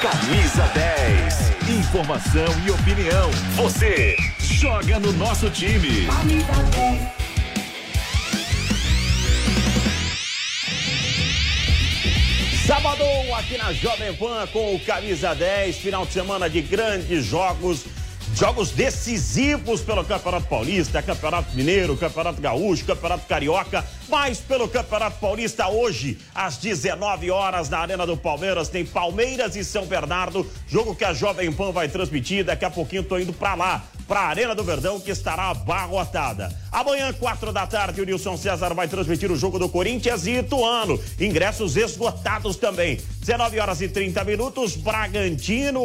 Camisa 10. Informação e opinião. Você joga no nosso time. Sábado aqui na Jovem Pan com o Camisa 10, final de semana de grandes jogos, jogos decisivos pelo Campeonato Paulista, Campeonato Mineiro, Campeonato Gaúcho, Campeonato Carioca, mas pelo Campeonato Paulista hoje, às 19 horas na Arena do Palmeiras, tem Palmeiras e São Bernardo, jogo que a Jovem Pan vai transmitir, daqui a pouquinho tô indo para lá para a Arena do Verdão, que estará abarrotada. Amanhã, quatro da tarde, o Nilson César vai transmitir o jogo do Corinthians e Ituano. Ingressos esgotados também. 19 horas e 30 minutos, Bragantino.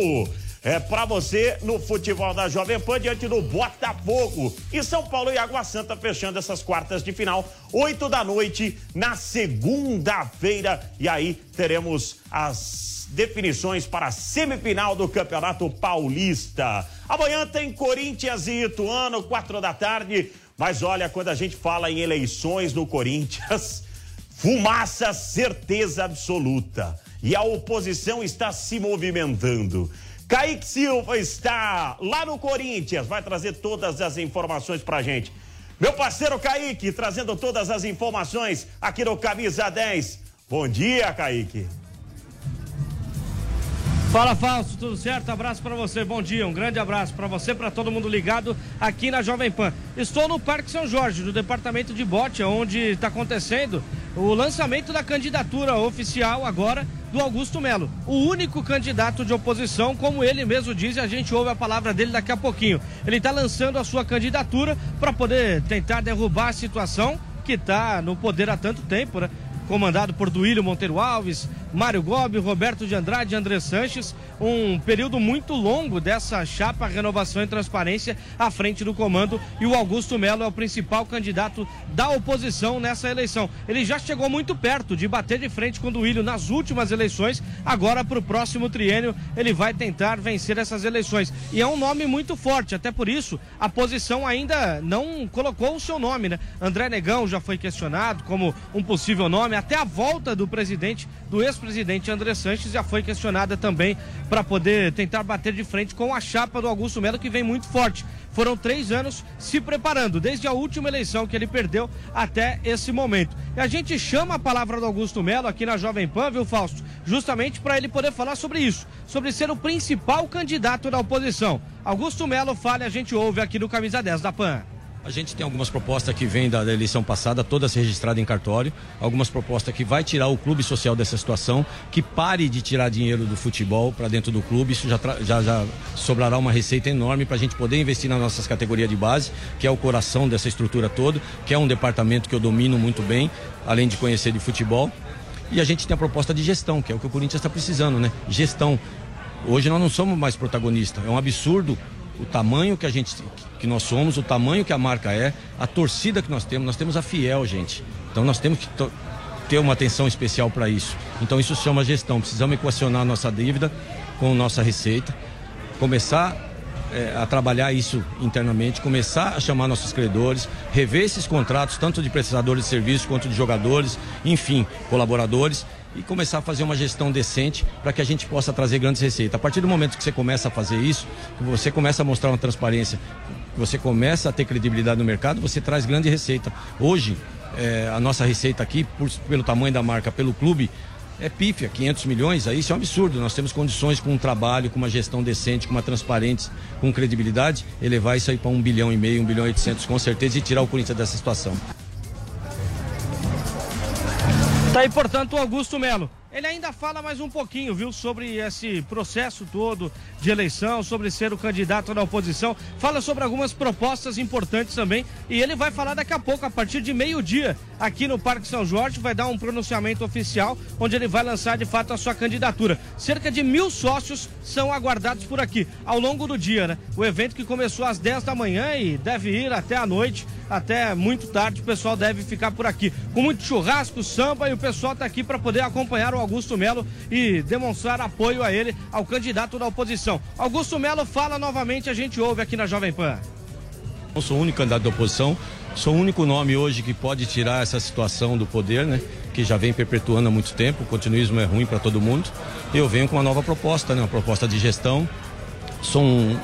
É para você no futebol da Jovem Pan diante do Botafogo. E São Paulo e Água Santa fechando essas quartas de final, 8 da noite, na segunda-feira. E aí teremos as definições para a semifinal do Campeonato Paulista. Amanhã tem Corinthians e Ituano, quatro da tarde. Mas olha, quando a gente fala em eleições no Corinthians, fumaça, certeza absoluta. E a oposição está se movimentando. Kaique Silva está lá no Corinthians, vai trazer todas as informações pra gente. Meu parceiro Kaique, trazendo todas as informações aqui no Camisa 10. Bom dia, Kaique. Fala Fausto, tudo certo? Abraço para você, bom dia, um grande abraço para você, para todo mundo ligado aqui na Jovem Pan. Estou no Parque São Jorge, no departamento de Bote, onde está acontecendo o lançamento da candidatura oficial agora do Augusto Melo, o único candidato de oposição, como ele mesmo diz, e a gente ouve a palavra dele daqui a pouquinho. Ele está lançando a sua candidatura para poder tentar derrubar a situação que está no poder há tanto tempo, né? comandado por Duílio Monteiro Alves, Mário Gobi, Roberto de Andrade André Sanches. Um período muito longo dessa chapa Renovação e Transparência à frente do comando. E o Augusto Melo é o principal candidato da oposição nessa eleição. Ele já chegou muito perto de bater de frente com o Duílio nas últimas eleições. Agora, para o próximo triênio, ele vai tentar vencer essas eleições. E é um nome muito forte, até por isso a posição ainda não colocou o seu nome, né? André Negão já foi questionado como um possível nome, até a volta do presidente, do ex-presidente André Sanches já foi questionada também para poder tentar bater de frente com a chapa do Augusto Melo, que vem muito forte. Foram três anos se preparando, desde a última eleição que ele perdeu até esse momento. E a gente chama a palavra do Augusto Melo aqui na Jovem Pan, viu, Fausto? Justamente para ele poder falar sobre isso, sobre ser o principal candidato da oposição. Augusto Melo fala e a gente ouve aqui no Camisa 10 da Pan. A gente tem algumas propostas que vêm da, da, eleição passada, todas registradas em cartório. Algumas propostas que vai tirar o clube social dessa situação, que pare de tirar dinheiro do futebol para dentro do clube. Isso já, já, já sobrará uma receita enorme para a gente poder investir nas nossas categorias de base, que é o coração dessa estrutura toda, que é um departamento que eu domino muito bem, além de conhecer de futebol. E a gente tem a proposta de gestão, que é o que o Corinthians está precisando, né? Gestão. Hoje nós não somos mais protagonistas. É um absurdo o tamanho que a gente que nós somos, o tamanho que a marca é, a torcida que nós temos, nós temos a Fiel, gente. Então nós temos que ter uma atenção especial para isso. Então isso chama gestão. Precisamos equacionar nossa dívida com nossa receita, começar é, a trabalhar isso internamente, começar a chamar nossos credores, rever esses contratos, tanto de prestadores de serviços quanto de jogadores, enfim, colaboradores e começar a fazer uma gestão decente para que a gente possa trazer grandes receitas. A partir do momento que você começa a fazer isso, que você começa a mostrar uma transparência, que você começa a ter credibilidade no mercado, você traz grande receita. Hoje, é, a nossa receita aqui, por, pelo tamanho da marca, pelo clube, é pífia, 500 milhões, aí isso é um absurdo. Nós temos condições com um trabalho, com uma gestão decente, com uma transparência, com credibilidade, elevar isso aí para um bilhão e meio, um bilhão e oitocentos com certeza e tirar o Corinthians dessa situação. Tá aí, portanto, o Augusto Melo. Ele ainda fala mais um pouquinho, viu, sobre esse processo todo de eleição, sobre ser o candidato da oposição. Fala sobre algumas propostas importantes também. E ele vai falar daqui a pouco, a partir de meio-dia, aqui no Parque São Jorge, vai dar um pronunciamento oficial, onde ele vai lançar de fato a sua candidatura. Cerca de mil sócios são aguardados por aqui ao longo do dia, né? O evento que começou às 10 da manhã e deve ir até a noite, até muito tarde. O pessoal deve ficar por aqui com muito churrasco, samba e o pessoal está aqui para poder acompanhar o Augusto Melo e demonstrar apoio a ele, ao candidato da oposição. Augusto Melo fala novamente, a gente ouve aqui na Jovem Pan. Eu sou o único candidato da oposição, sou o único nome hoje que pode tirar essa situação do poder, né? Que já vem perpetuando há muito tempo, o continuismo é ruim para todo mundo. Eu venho com uma nova proposta, né? Uma proposta de gestão. Sou um,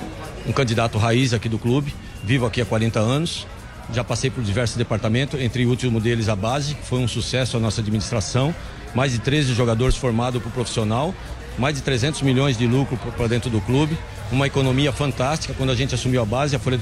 um candidato raiz aqui do clube, vivo aqui há 40 anos, já passei por diversos departamentos, entre o último deles a base, que foi um sucesso a nossa administração mais de 13 jogadores formados para o profissional, mais de 300 milhões de lucro para dentro do clube, uma economia fantástica. Quando a gente assumiu a base, a folha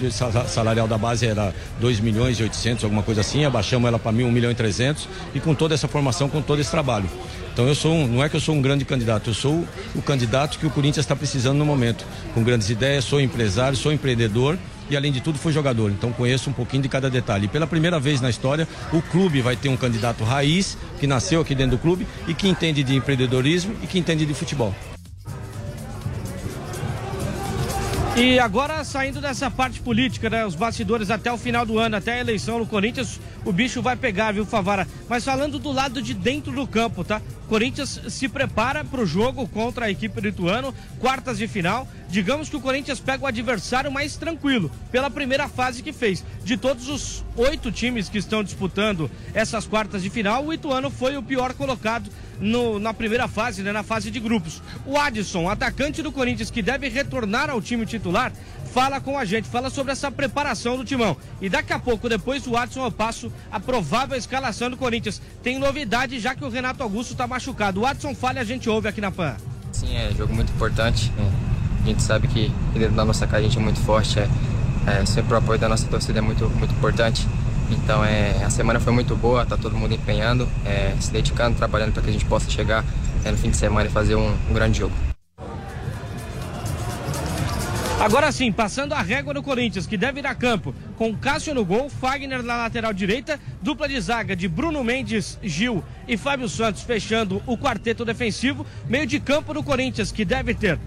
salarial da base era 2 milhões e 800, alguma coisa assim, abaixamos ela para 1 milhão e 300 e com toda essa formação, com todo esse trabalho. Então eu sou um, não é que eu sou um grande candidato, eu sou o candidato que o Corinthians está precisando no momento, com grandes ideias, sou empresário, sou empreendedor e além de tudo fui jogador, então conheço um pouquinho de cada detalhe. E pela primeira vez na história, o clube vai ter um candidato raiz que nasceu aqui dentro do clube e que entende de empreendedorismo e que entende de futebol. E agora, saindo dessa parte política, né? Os bastidores até o final do ano, até a eleição no Corinthians, o bicho vai pegar, viu, Favara? Mas falando do lado de dentro do campo, tá? Corinthians se prepara para o jogo contra a equipe do Ituano, quartas de final. Digamos que o Corinthians pega o adversário mais tranquilo, pela primeira fase que fez. De todos os oito times que estão disputando essas quartas de final, o Ituano foi o pior colocado no, na primeira fase, né, na fase de grupos. O Adson, atacante do Corinthians, que deve retornar ao time titular, fala com a gente, fala sobre essa preparação do timão. E daqui a pouco, depois do Adson, eu passo a provável escalação do Corinthians. Tem novidade, já que o Renato Augusto está machucado. O Adson fala e a gente ouve aqui na PAN. Sim, é jogo muito importante. Gente sabe que dentro da nossa casa a gente é muito forte. É, é, sempre o apoio da nossa torcida é muito, muito importante. Então é, a semana foi muito boa, tá todo mundo empenhando, é, se dedicando, trabalhando para que a gente possa chegar é, no fim de semana e fazer um, um grande jogo. Agora sim, passando a régua no Corinthians, que deve ir a campo com Cássio no gol, Fagner na lateral direita, dupla de zaga de Bruno Mendes, Gil e Fábio Santos fechando o quarteto defensivo, meio de campo do Corinthians, que deve ter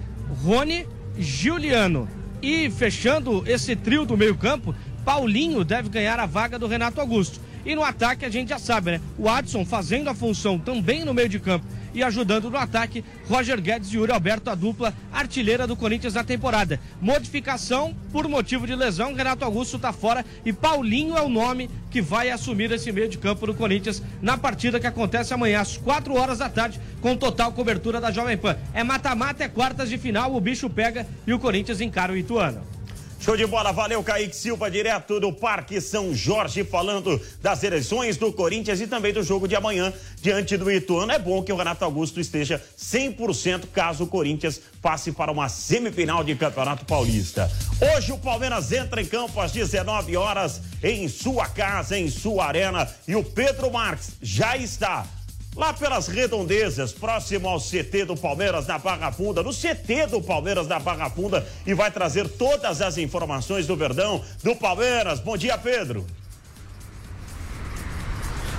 Rony, Giuliano e fechando esse trio do meio campo, Paulinho deve ganhar a vaga do Renato Augusto. E no ataque a gente já sabe, né? O Adson fazendo a função também no meio de campo e ajudando no ataque Roger Guedes e Yuri Alberto, a dupla artilheira do Corinthians na temporada. Modificação por motivo de lesão, Renato Augusto está fora e Paulinho é o nome que vai assumir esse meio de campo do Corinthians na partida que acontece amanhã às 4 horas da tarde com total cobertura da Jovem Pan. É mata-mata, é quartas de final, o bicho pega e o Corinthians encara o Ituano. Show de bola, valeu Kaique Silva, direto do Parque São Jorge, falando das eleições do Corinthians e também do jogo de amanhã diante do Ituano. É bom que o Renato Augusto esteja 100% caso o Corinthians passe para uma semifinal de Campeonato Paulista. Hoje o Palmeiras entra em campo às 19 horas em sua casa, em sua arena e o Pedro Marques já está lá pelas redondezas, próximo ao CT do Palmeiras na Barra Funda, no CT do Palmeiras na Barra Funda, e vai trazer todas as informações do Verdão do Palmeiras. Bom dia, Pedro.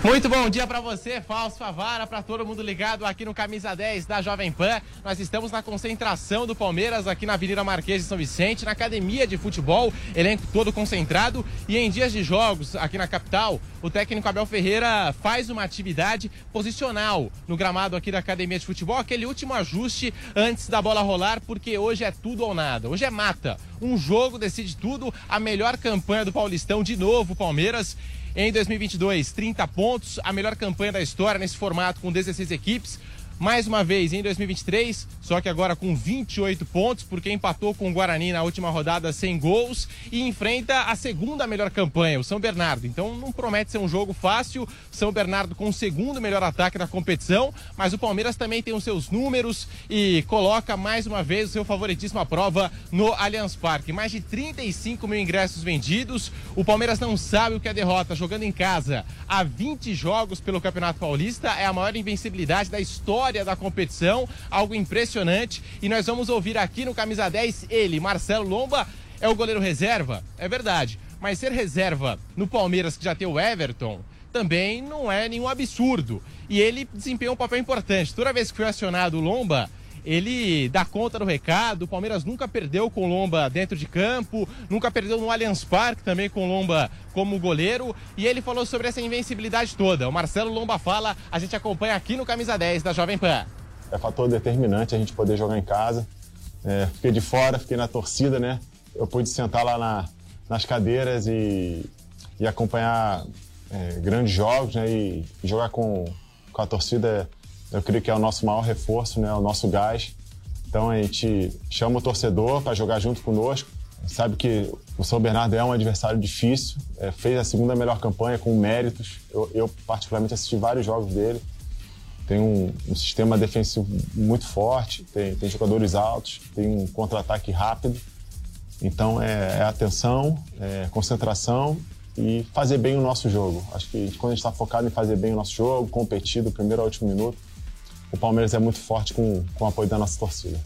Muito bom dia para você, Fausto Favara, para todo mundo ligado aqui no Camisa 10 da Jovem Pan. Nós estamos na concentração do Palmeiras aqui na Avenida Marquês de São Vicente, na academia de futebol, elenco todo concentrado. E em dias de jogos aqui na capital, o técnico Abel Ferreira faz uma atividade posicional no gramado aqui da academia de futebol, aquele último ajuste antes da bola rolar, porque hoje é tudo ou nada. Hoje é mata. Um jogo decide tudo, a melhor campanha do Paulistão de novo, Palmeiras em 2022, 30 pontos, a melhor campanha da história nesse formato com 16 equipes mais uma vez em 2023, só que agora com 28 pontos, porque empatou com o Guarani na última rodada sem gols e enfrenta a segunda melhor campanha, o São Bernardo. Então não promete ser um jogo fácil. São Bernardo com o segundo melhor ataque da competição, mas o Palmeiras também tem os seus números e coloca mais uma vez o seu favoritismo à prova no Allianz Parque. Mais de 35 mil ingressos vendidos. O Palmeiras não sabe o que é derrota jogando em casa. Há 20 jogos pelo Campeonato Paulista é a maior invencibilidade da história história da competição, algo impressionante. E nós vamos ouvir aqui no Camisa 10 ele, Marcelo Lomba, é o goleiro reserva, é verdade. Mas ser reserva no Palmeiras, que já tem o Everton, também não é nenhum absurdo. E ele desempenhou um papel importante. Toda vez que foi acionado o Lomba, ele dá conta do recado. O Palmeiras nunca perdeu com Lomba dentro de campo, nunca perdeu no Allianz Parque também com Lomba como goleiro. E ele falou sobre essa invencibilidade toda. O Marcelo Lomba fala, a gente acompanha aqui no Camisa 10 da Jovem Pan. É fator determinante a gente poder jogar em casa. É, fiquei de fora, fiquei na torcida, né? Eu pude sentar lá na, nas cadeiras e, e acompanhar é, grandes jogos, né? E, jogar com, com a torcida eu creio que é o nosso maior reforço, né? O nosso gás. Então a gente chama o torcedor para jogar junto conosco. Sabe que o São Bernardo é um adversário difícil, é, fez a segunda melhor campanha com méritos. Eu, eu, particularmente assisti vários jogos dele. Tem um, um sistema defensivo muito forte, tem, tem jogadores altos, tem um contra-ataque rápido. Então é, é atenção, é concentração e fazer bem o nosso jogo. Acho que quando a gente está focado em fazer bem o nosso jogo, competir do primeiro ao último minuto, o Palmeiras é muito forte com, com o apoio da nossa torcida.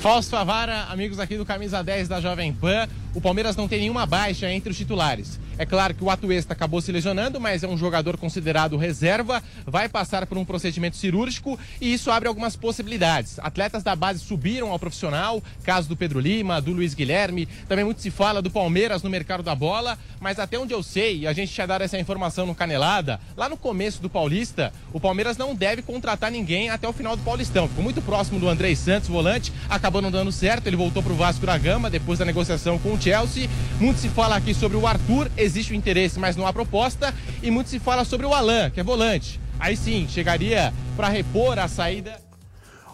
Fausto Favara, amigos aqui do Camisa 10 da Jovem Pan, o Palmeiras não tem nenhuma baixa entre os titulares. É claro que o Atuesta acabou se lesionando, mas é um jogador considerado reserva, vai passar por um procedimento cirúrgico e isso abre algumas possibilidades. Atletas da base subiram ao profissional, caso do Pedro Lima, do Luiz Guilherme, também muito se fala do Palmeiras no mercado da bola, mas até onde eu sei, a gente tinha dado essa informação no Canelada, lá no começo do Paulista, o Palmeiras não deve contratar ninguém até o final do Paulistão. Ficou muito próximo do Andrei Santos, volante, acabou não dando certo, ele voltou para o Vasco da Gama depois da negociação com o Chelsea. Muito se fala aqui sobre o Arthur, existe o interesse, mas não há proposta. E muito se fala sobre o Alan, que é volante. Aí sim, chegaria para repor a saída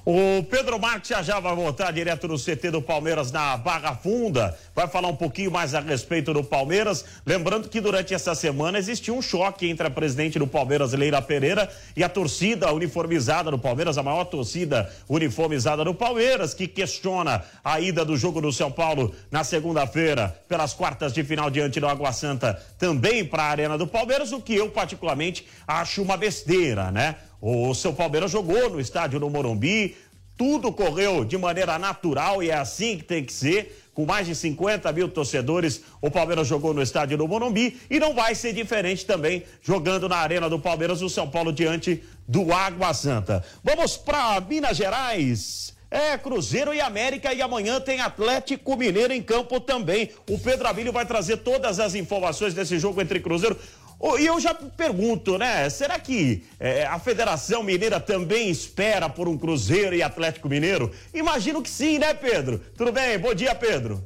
o Pedro Marques já já vai voltar direto no CT do Palmeiras na Barra Funda. Vai falar um pouquinho mais a respeito do Palmeiras. Lembrando que durante essa semana existiu um choque entre a presidente do Palmeiras, Leila Pereira, e a torcida uniformizada do Palmeiras, a maior torcida uniformizada do Palmeiras, que questiona a ida do jogo do São Paulo na segunda-feira, pelas quartas de final diante do Água Santa, também para a Arena do Palmeiras, o que eu particularmente acho uma besteira, né? O seu Palmeiras jogou no estádio do Morumbi, tudo correu de maneira natural e é assim que tem que ser. Com mais de 50 mil torcedores, o Palmeiras jogou no estádio do Morumbi e não vai ser diferente também jogando na Arena do Palmeiras o São Paulo diante do Água Santa. Vamos para Minas Gerais. É, Cruzeiro e América e amanhã tem Atlético Mineiro em campo também. O Pedro Abílio vai trazer todas as informações desse jogo entre Cruzeiro. E eu já pergunto, né? Será que é, a Federação Mineira também espera por um Cruzeiro e Atlético Mineiro? Imagino que sim, né, Pedro? Tudo bem? Bom dia, Pedro.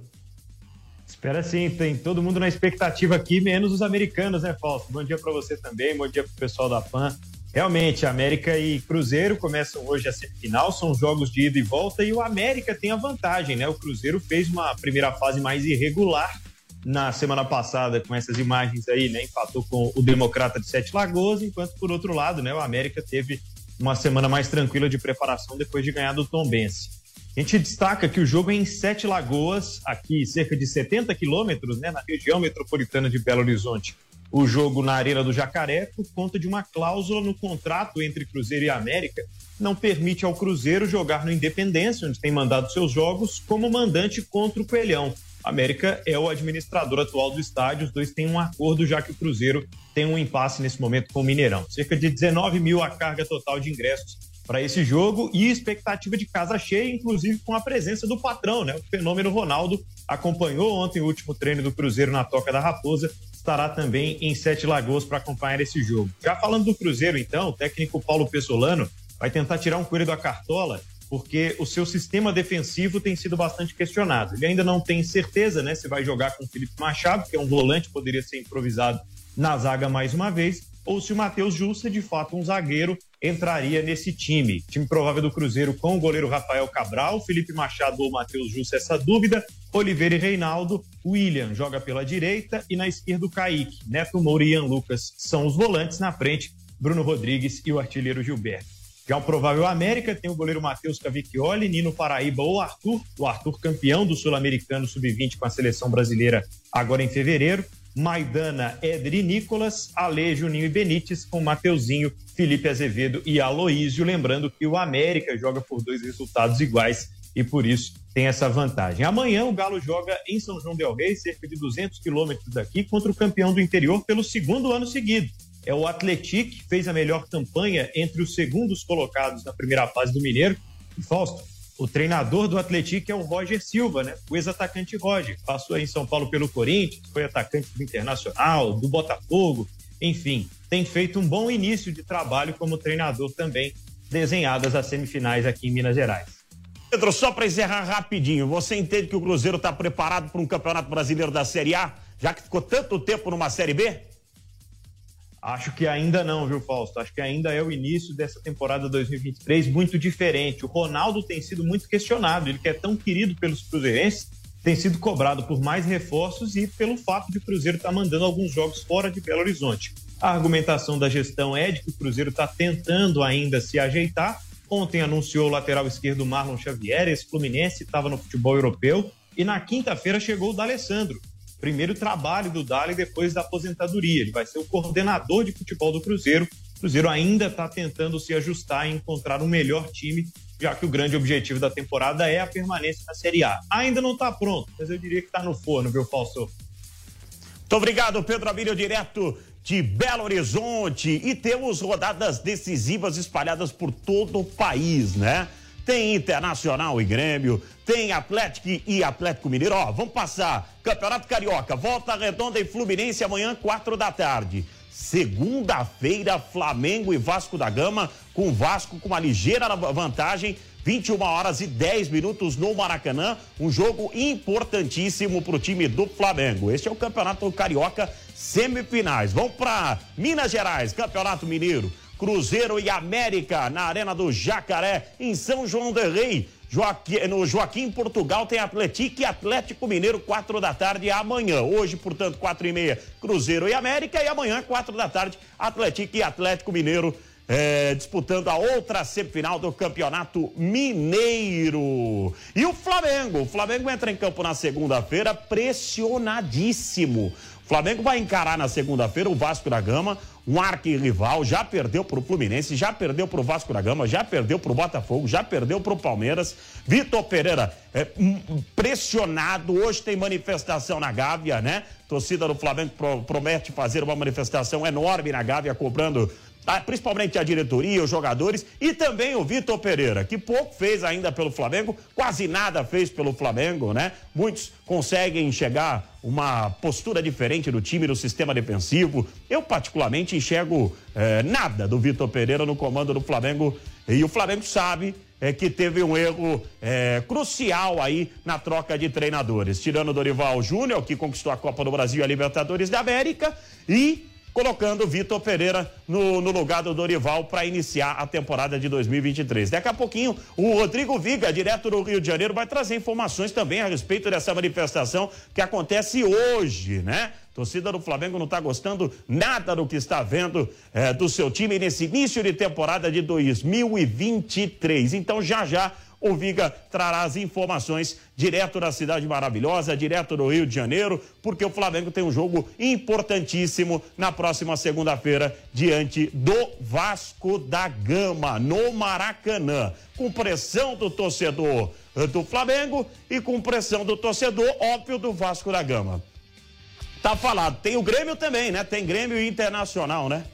Espera sim, tem todo mundo na expectativa aqui, menos os americanos, né, Fausto? Bom dia para você também, bom dia para o pessoal da PAN. Realmente, América e Cruzeiro começam hoje a semifinal, são jogos de ida e volta e o América tem a vantagem, né? O Cruzeiro fez uma primeira fase mais irregular na semana passada com essas imagens aí, né? Empatou com o Democrata de Sete Lagoas, enquanto por outro lado, né, o América teve uma semana mais tranquila de preparação depois de ganhar do Tombense. A gente destaca que o jogo é em Sete Lagoas, aqui cerca de 70 quilômetros, né, na região metropolitana de Belo Horizonte. O jogo na Arena do Jacaré, por conta de uma cláusula no contrato entre Cruzeiro e América, não permite ao Cruzeiro jogar no Independência, onde tem mandado seus jogos, como mandante contra o Coelhão. América é o administrador atual do estádio, os dois têm um acordo, já que o Cruzeiro tem um impasse nesse momento com o Mineirão. Cerca de 19 mil a carga total de ingressos para esse jogo e expectativa de casa cheia, inclusive com a presença do patrão, né? O fenômeno Ronaldo acompanhou ontem o último treino do Cruzeiro na Toca da Raposa, estará também em Sete Lagoas para acompanhar esse jogo. Já falando do Cruzeiro, então, o técnico Paulo Pessolano vai tentar tirar um coelho da cartola porque o seu sistema defensivo tem sido bastante questionado. Ele ainda não tem certeza né, se vai jogar com o Felipe Machado, que é um volante, poderia ser improvisado na zaga mais uma vez, ou se o Matheus Justa, de fato um zagueiro, entraria nesse time. Time provável do Cruzeiro com o goleiro Rafael Cabral, Felipe Machado ou Matheus Justa, essa dúvida. Oliveira e Reinaldo, William joga pela direita e na esquerda o Kaique. Neto Moura e Ian Lucas são os volantes, na frente Bruno Rodrigues e o artilheiro Gilberto. Já o provável América tem o goleiro Matheus Cavicchioli, Nino Paraíba ou Arthur, o Arthur campeão do Sul-Americano Sub-20 com a seleção brasileira agora em fevereiro. Maidana, Éder e Nicolas, Ale, Juninho e Benítez, com Mateuzinho, Felipe Azevedo e Aloísio. Lembrando que o América joga por dois resultados iguais e por isso tem essa vantagem. Amanhã o Galo joga em São João del Rei, cerca de 200 quilômetros daqui, contra o campeão do interior pelo segundo ano seguido. É o Atlético que fez a melhor campanha entre os segundos colocados na primeira fase do Mineiro. E Fausto, o treinador do Atlético é o Roger Silva, né? O ex-atacante Roger. Passou aí em São Paulo pelo Corinthians, foi atacante do Internacional, do Botafogo, enfim, tem feito um bom início de trabalho como treinador também, desenhadas as semifinais aqui em Minas Gerais. Pedro, só para encerrar rapidinho, você entende que o Cruzeiro está preparado para um Campeonato Brasileiro da Série A, já que ficou tanto tempo numa Série B? Acho que ainda não, viu, Fausto? Acho que ainda é o início dessa temporada 2023 muito diferente. O Ronaldo tem sido muito questionado, ele que é tão querido pelos cruzeirenses, tem sido cobrado por mais reforços e pelo fato de o Cruzeiro estar tá mandando alguns jogos fora de Belo Horizonte. A argumentação da gestão é de que o Cruzeiro está tentando ainda se ajeitar. Ontem anunciou o lateral esquerdo Marlon Xavier, esse Fluminense estava no futebol europeu. E na quinta-feira chegou o D'Alessandro, primeiro trabalho do Dali depois da aposentadoria. Ele vai ser o coordenador de futebol do Cruzeiro. O Cruzeiro ainda está tentando se ajustar e encontrar um melhor time, já que o grande objetivo da temporada é a permanência na Série A. Ainda não está pronto, mas eu diria que está no forno, viu, Falso? Muito obrigado, Pedro Abílio, direto de Belo Horizonte. E temos rodadas decisivas espalhadas por todo o país, né? Tem Internacional e Grêmio, tem Atlético e Atlético Mineiro. Ó, vamos passar. Campeonato Carioca, Volta Redonda e Fluminense amanhã, quatro da tarde. Segunda-feira, Flamengo e Vasco da Gama, com Vasco com uma ligeira vantagem. 21 horas e 10 minutos no Maracanã, um jogo importantíssimo para o time do Flamengo. Este é o Campeonato Carioca semifinais. Vamos para Minas Gerais, Campeonato Mineiro. Cruzeiro e América na Arena do Jacaré, em São João del Rei. Joaquim, no Joaquim Portugal tem Atlético e Atlético Mineiro, quatro da tarde amanhã. Hoje, portanto, quatro e meia, Cruzeiro e América. E amanhã, quatro da tarde, Atlético e Atlético Mineiro é, disputando a outra semifinal do Campeonato Mineiro. E o Flamengo? O Flamengo entra em campo na segunda-feira pressionadíssimo. O Flamengo vai encarar na segunda-feira o Vasco da Gama, um arquirrival, já perdeu para o Fluminense, já perdeu para o Vasco da Gama, já perdeu para o Botafogo, já perdeu para o Palmeiras. Vitor Pereira é, pressionado, hoje tem manifestação na Gávea, né? torcida do Flamengo pro, promete fazer uma manifestação enorme na Gávea, cobrando principalmente a diretoria, os jogadores e também o Vitor Pereira, que pouco fez ainda pelo Flamengo, quase nada fez pelo Flamengo, né? Muitos conseguem enxergar uma postura diferente do time, do sistema defensivo. Eu, particularmente, enxergo eh, nada do Vitor Pereira no comando do Flamengo e o Flamengo sabe é, que teve um erro é, crucial aí na troca de treinadores, tirando Dorival Júnior, que conquistou a Copa do Brasil e a Libertadores da América, e colocando Vitor Pereira no, no, lugar do Dorival para iniciar a temporada de 2023. Daqui a pouquinho, o Rodrigo Viga, direto do Rio de Janeiro, vai trazer informações também a respeito dessa manifestação que acontece hoje, né? torcida do Flamengo não está gostando nada do que está vendo é, do seu time nesse início de temporada de 2023. Então, já já o Viga trará as informações direto da cidade maravilhosa, direto do Rio de Janeiro, porque o Flamengo tem um jogo importantíssimo na próxima segunda-feira diante do Vasco da Gama, no Maracanã. Com pressão do torcedor eh, do Flamengo e com pressão do torcedor, óbvio, do Vasco da Gama. Tá falado. Tem o Grêmio também, né? Tem Grêmio Internacional, né?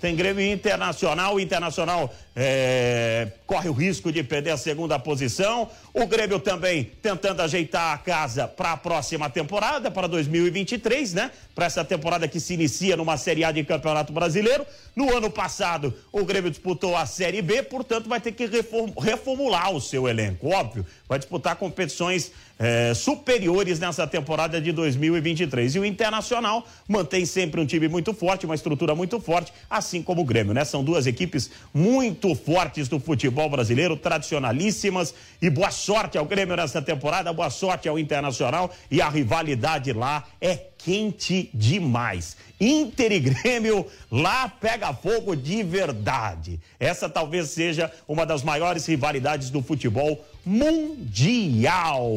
Tem Grêmio Internacional. O Internacional é, corre o risco de perder a segunda posição. O Grêmio também tentando ajeitar a casa para a próxima temporada, para 2023, né? Para essa temporada que se inicia numa Série A de Campeonato Brasileiro. No ano passado, o Grêmio disputou a Série B, portanto, vai ter que reformular o seu elenco, óbvio. Vai disputar competições é, superiores nessa temporada de 2023. E o Internacional mantém sempre um time muito forte, uma estrutura muito forte, assim como o Grêmio, né? São duas equipes muito fortes do futebol brasileiro, tradicionalíssimas. E boa sorte ao Grêmio nessa temporada, boa sorte ao Internacional. E a rivalidade lá é quente demais. Inter e Grêmio lá pega fogo de verdade. Essa talvez seja uma das maiores rivalidades do futebol mundial.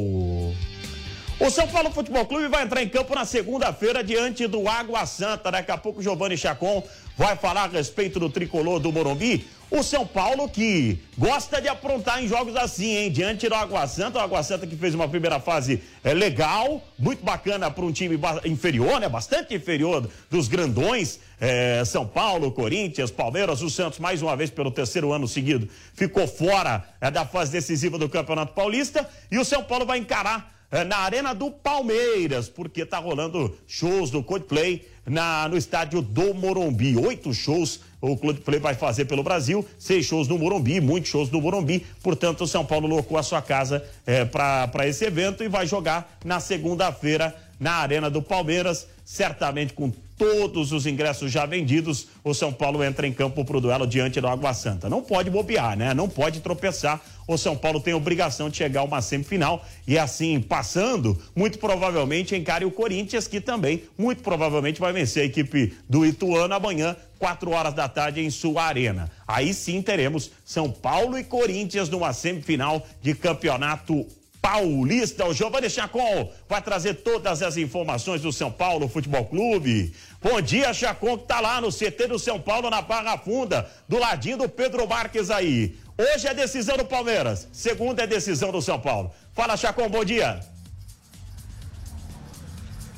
O São Paulo Futebol Clube vai entrar em campo na segunda-feira diante do Água Santa. Daqui a pouco Giovanni Chacon vai falar a respeito do tricolor do Morumbi. O São Paulo que gosta de aprontar em jogos assim, hein? Diante do Água Santa, o Água Santa que fez uma primeira fase é, legal, muito bacana para um time inferior, né? Bastante inferior dos grandões. É, São Paulo, Corinthians, Palmeiras, o Santos, mais uma vez pelo terceiro ano seguido, ficou fora é, da fase decisiva do Campeonato Paulista. E o São Paulo vai encarar na Arena do Palmeiras, porque tá rolando shows do Coldplay na, no estádio do Morumbi. Oito shows o Coldplay vai fazer pelo Brasil, seis shows no Morumbi, muitos shows no Morumbi. Portanto, o São Paulo locou a sua casa é, para esse evento e vai jogar na segunda-feira na Arena do Palmeiras, certamente com todos os ingressos já vendidos, o São Paulo entra em campo para o duelo diante do Água Santa. Não pode bobear, né? Não pode tropeçar. O São Paulo tem obrigação de chegar a uma semifinal e assim, passando, muito provavelmente encare o Corinthians, que também, muito provavelmente, vai vencer a equipe do Ituano amanhã, 4 horas da tarde, em sua arena. Aí sim teremos São Paulo e Corinthians numa semifinal de campeonato Paulista. O Giovanni Chacon vai trazer todas as informações do São Paulo Futebol Clube. Bom dia, Chacon, que tá lá no CT do São Paulo, na Barra Funda, do ladinho do Pedro Marques aí. Hoje é decisão do Palmeiras, segunda é decisão do São Paulo. Fala, Chacon, bom dia.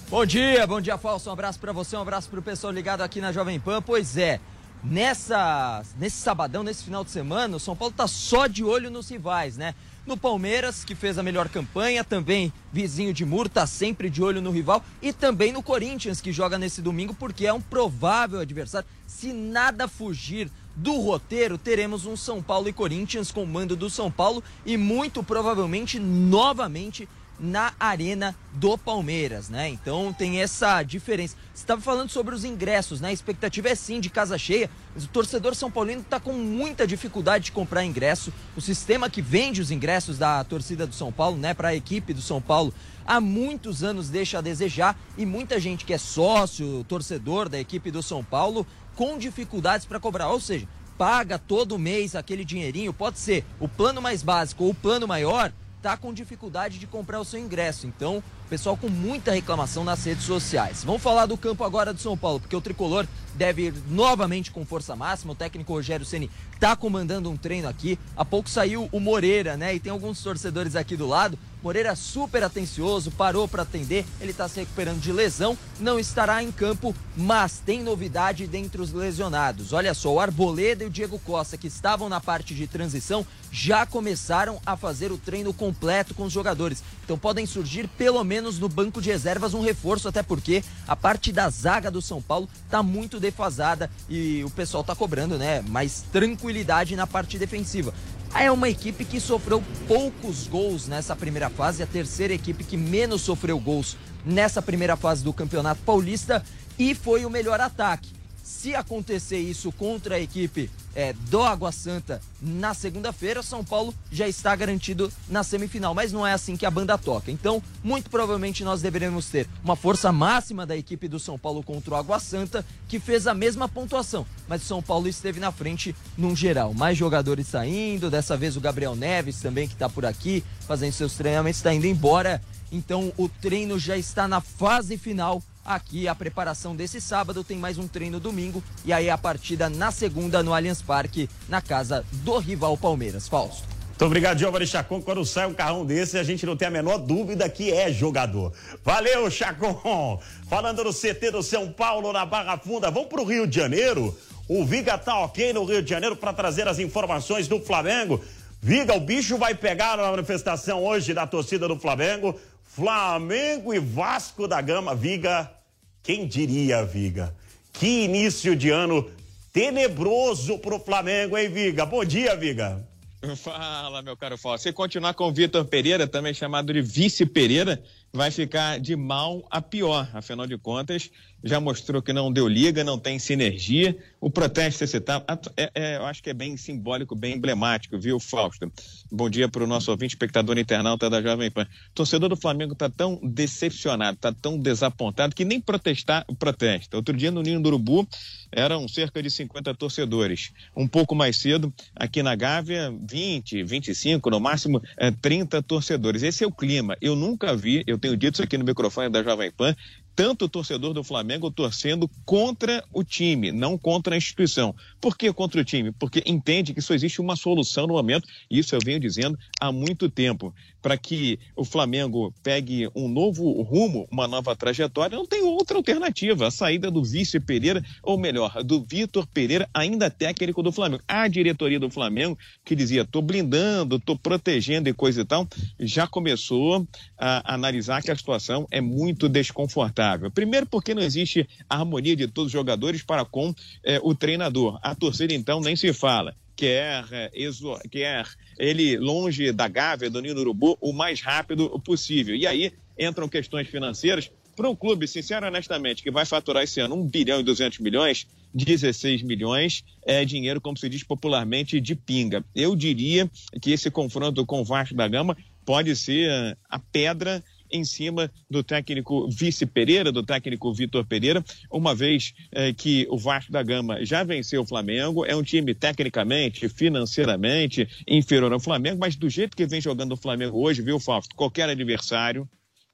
Bom dia, bom dia, Falso. Um abraço para você, um abraço para o pessoal ligado aqui na Jovem Pan. Pois é, nessa, nesse sabadão, nesse final de semana, o São Paulo tá só de olho nos rivais, né? No Palmeiras, que fez a melhor campanha, também vizinho de muro, tá sempre de olho no rival. E também no Corinthians, que joga nesse domingo, porque é um provável adversário. Se nada fugir do roteiro, teremos um São Paulo e Corinthians com mando do São Paulo e muito provavelmente novamente na Arena do Palmeiras, né? Então tem essa diferença. Você estava falando sobre os ingressos, né? A expectativa é sim de casa cheia, mas o torcedor São Paulino está com muita dificuldade de comprar ingresso. O sistema que vende os ingressos da torcida do São Paulo, né, para a equipe do São Paulo, há muitos anos deixa a desejar e muita gente que é sócio, torcedor da equipe do São Paulo, com dificuldades para cobrar. Ou seja, paga todo mês aquele dinheirinho, pode ser o plano mais básico ou o plano maior está com dificuldade de comprar o seu ingresso. Então, pessoal com muita reclamação nas redes sociais. Vamos falar do campo agora do São Paulo, porque o tricolor deve ir novamente com força máxima. O técnico Rogério Ceni está comandando um treino aqui. Há pouco saiu o Moreira, né? E tem alguns torcedores aqui do lado. Moreira super atencioso, parou para atender, ele está se recuperando de lesão, não estará em campo, mas tem novidade dentre os lesionados. Olha só, o Arboleda e o Diego Costa, que estavam na parte de transição, já começaram a fazer o treino completo com os jogadores. Então podem surgir pelo menos no banco de reservas um reforço, até porque a parte da zaga do São Paulo está muito defasada e o pessoal está cobrando, né, mais tranquilidade na parte defensiva. É uma equipe que sofreu poucos gols nessa primeira fase, a terceira equipe que menos sofreu gols nessa primeira fase do Campeonato Paulista e foi o melhor ataque. Se acontecer isso contra a equipe é, do Água Santa na segunda-feira, São Paulo já está garantido na semifinal. Mas não é assim que a banda toca. Então, muito provavelmente nós deveremos ter uma força máxima da equipe do São Paulo contra o Água Santa, que fez a mesma pontuação. Mas o São Paulo esteve na frente num geral. Mais jogadores saindo, dessa vez o Gabriel Neves também, que está por aqui, fazendo seus treinamentos, está indo embora. Então, o treino já está na fase final Aqui a preparação desse sábado tem mais um treino domingo e aí a partida na segunda no Allianz Parque, na casa do rival Palmeiras. Fausto. Muito obrigado, Giovanni Chacon. Quando sai um carrão desse, a gente não tem a menor dúvida que é jogador. Valeu, Chacon! Falando no CT do São Paulo, na Barra Funda, vamos para o Rio de Janeiro. O Viga tá ok no Rio de Janeiro para trazer as informações do Flamengo. Viga, o bicho vai pegar na manifestação hoje da torcida do Flamengo. Flamengo e Vasco da Gama, Viga, quem diria, Viga? Que início de ano tenebroso pro Flamengo, hein, Viga? Bom dia, Viga. Fala, meu caro Fausto. Se continuar com o Vitor Pereira, também chamado de Vice Pereira, vai ficar de mal a pior. Afinal de contas, já mostrou que não deu liga, não tem sinergia. O protesto esse tá, é, é, eu acho que é bem simbólico, bem emblemático, viu, Fausto? Bom dia para o nosso ouvinte, espectador internauta da Jovem Pan. Torcedor do Flamengo está tão decepcionado, está tão desapontado que nem protestar protesta. Outro dia no Ninho do Urubu eram cerca de 50 torcedores. Um pouco mais cedo, aqui na Gávea, 20, 25, no máximo é, 30 torcedores. Esse é o clima. Eu nunca vi, eu tenho dito isso aqui no microfone da Jovem Pan, tanto o torcedor do Flamengo torcendo contra o time, não contra a instituição. Por que contra o time? Porque entende que só existe uma solução no momento, e isso eu venho dizendo há muito tempo. Para que o Flamengo pegue um novo rumo, uma nova trajetória, não tem outra alternativa. A saída do vice Pereira, ou melhor, do Vitor Pereira, ainda técnico do Flamengo. A diretoria do Flamengo, que dizia, tô blindando, tô protegendo e coisa e tal, já começou a analisar que a situação é muito desconfortável. Primeiro, porque não existe harmonia de todos os jogadores para com é, o treinador. A torcida, então, nem se fala. Quer, é, quer ele longe da Gávea, do Nino Urubu, o mais rápido possível. E aí entram questões financeiras. Para um clube, sincero honestamente, que vai faturar esse ano 1 bilhão e 200 milhões, 16 milhões é dinheiro, como se diz popularmente, de pinga. Eu diria que esse confronto com o Vasco da Gama pode ser a pedra em cima do técnico Vice Pereira, do técnico Vitor Pereira, uma vez eh, que o Vasco da Gama já venceu o Flamengo, é um time tecnicamente, financeiramente inferior ao Flamengo, mas do jeito que vem jogando o Flamengo hoje, viu, Fausto? Qualquer adversário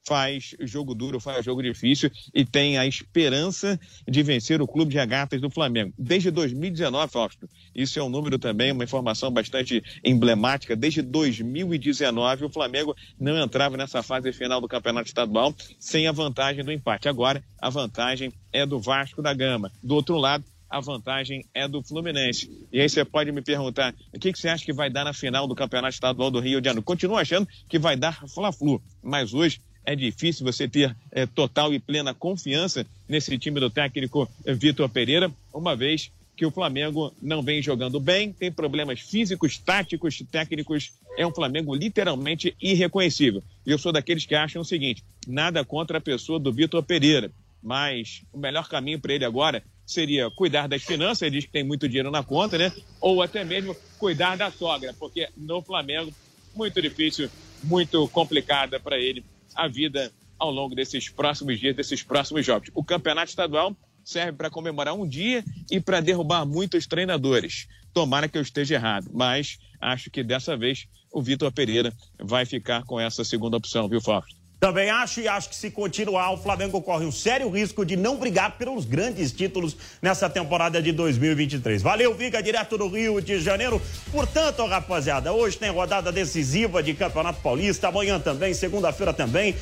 faz jogo duro, faz jogo difícil e tem a esperança de vencer o clube de regatas do Flamengo. Desde 2019, Fausto, isso é um número também, uma informação bastante emblemática. Desde 2019, o Flamengo não entrava nessa fase final do Campeonato Estadual sem a vantagem do empate. Agora, a vantagem é do Vasco da Gama. Do outro lado, a vantagem é do Fluminense. E aí você pode me perguntar, o que, que, você acha que vai dar na final do Campeonato Estadual do Rio de Janeiro? Continuo achando que vai dar Fla-Flu, mas hoje é difícil você ter é, total e plena confiança nesse time do técnico Vitor Pereira, uma vez que o Flamengo não vem jogando bem, tem problemas físicos, táticos, técnicos. É um Flamengo literalmente irreconhecível. E eu sou daqueles que acham o seguinte: nada contra a pessoa do Vitor Pereira, mas o melhor caminho para ele agora seria cuidar das finanças, ele diz que tem muito dinheiro na conta, né? Ou até mesmo cuidar da sogra, porque no Flamengo, muito difícil, muito complicada para ele a vida ao longo desses próximos dias, desses próximos jogos. O campeonato estadual serve para comemorar um dia e para derrubar muitos treinadores. Tomara que eu esteja errado, mas acho que dessa vez o Vitor Pereira vai ficar com essa segunda opção, viu, Fausto? Também acho e acho que se continuar, o Flamengo corre um sério risco de não brigar pelos grandes títulos nessa temporada de 2023. Valeu, Viga, direto do Rio de Janeiro. Portanto, rapaziada, hoje tem rodada decisiva de Campeonato Paulista, amanhã também, segunda-feira também.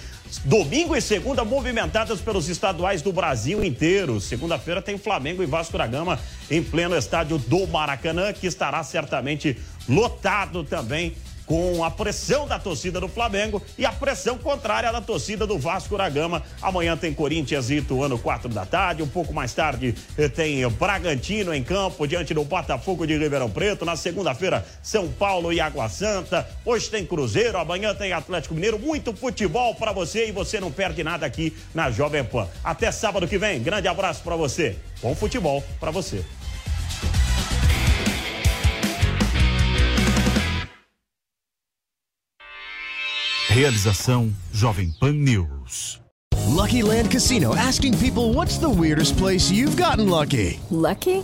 Domingo e segunda movimentadas pelos estaduais do Brasil inteiro. Segunda-feira tem Flamengo e Vasco da Gama em pleno estádio do Maracanã, que estará certamente lotado também com a pressão da torcida do Flamengo e a pressão contrária da torcida do Vasco da Gama. Amanhã tem Corinthians e Ituano, quatro da tarde. Um pouco mais tarde eh, tem Bragantino em campo, diante do Botafogo de Ribeirão Preto. Na segunda-feira, São Paulo e Água Santa. Hoje tem Cruzeiro, amanhã tem Atlético Mineiro. Muito futebol para você e você não perde nada aqui na Jovem Pan. Até sábado que vem. Grande abraço para você. Bom futebol para você. Realização Jovem Pan News. Lucky Land Casino asking people what's the weirdest place you've gotten lucky? Lucky?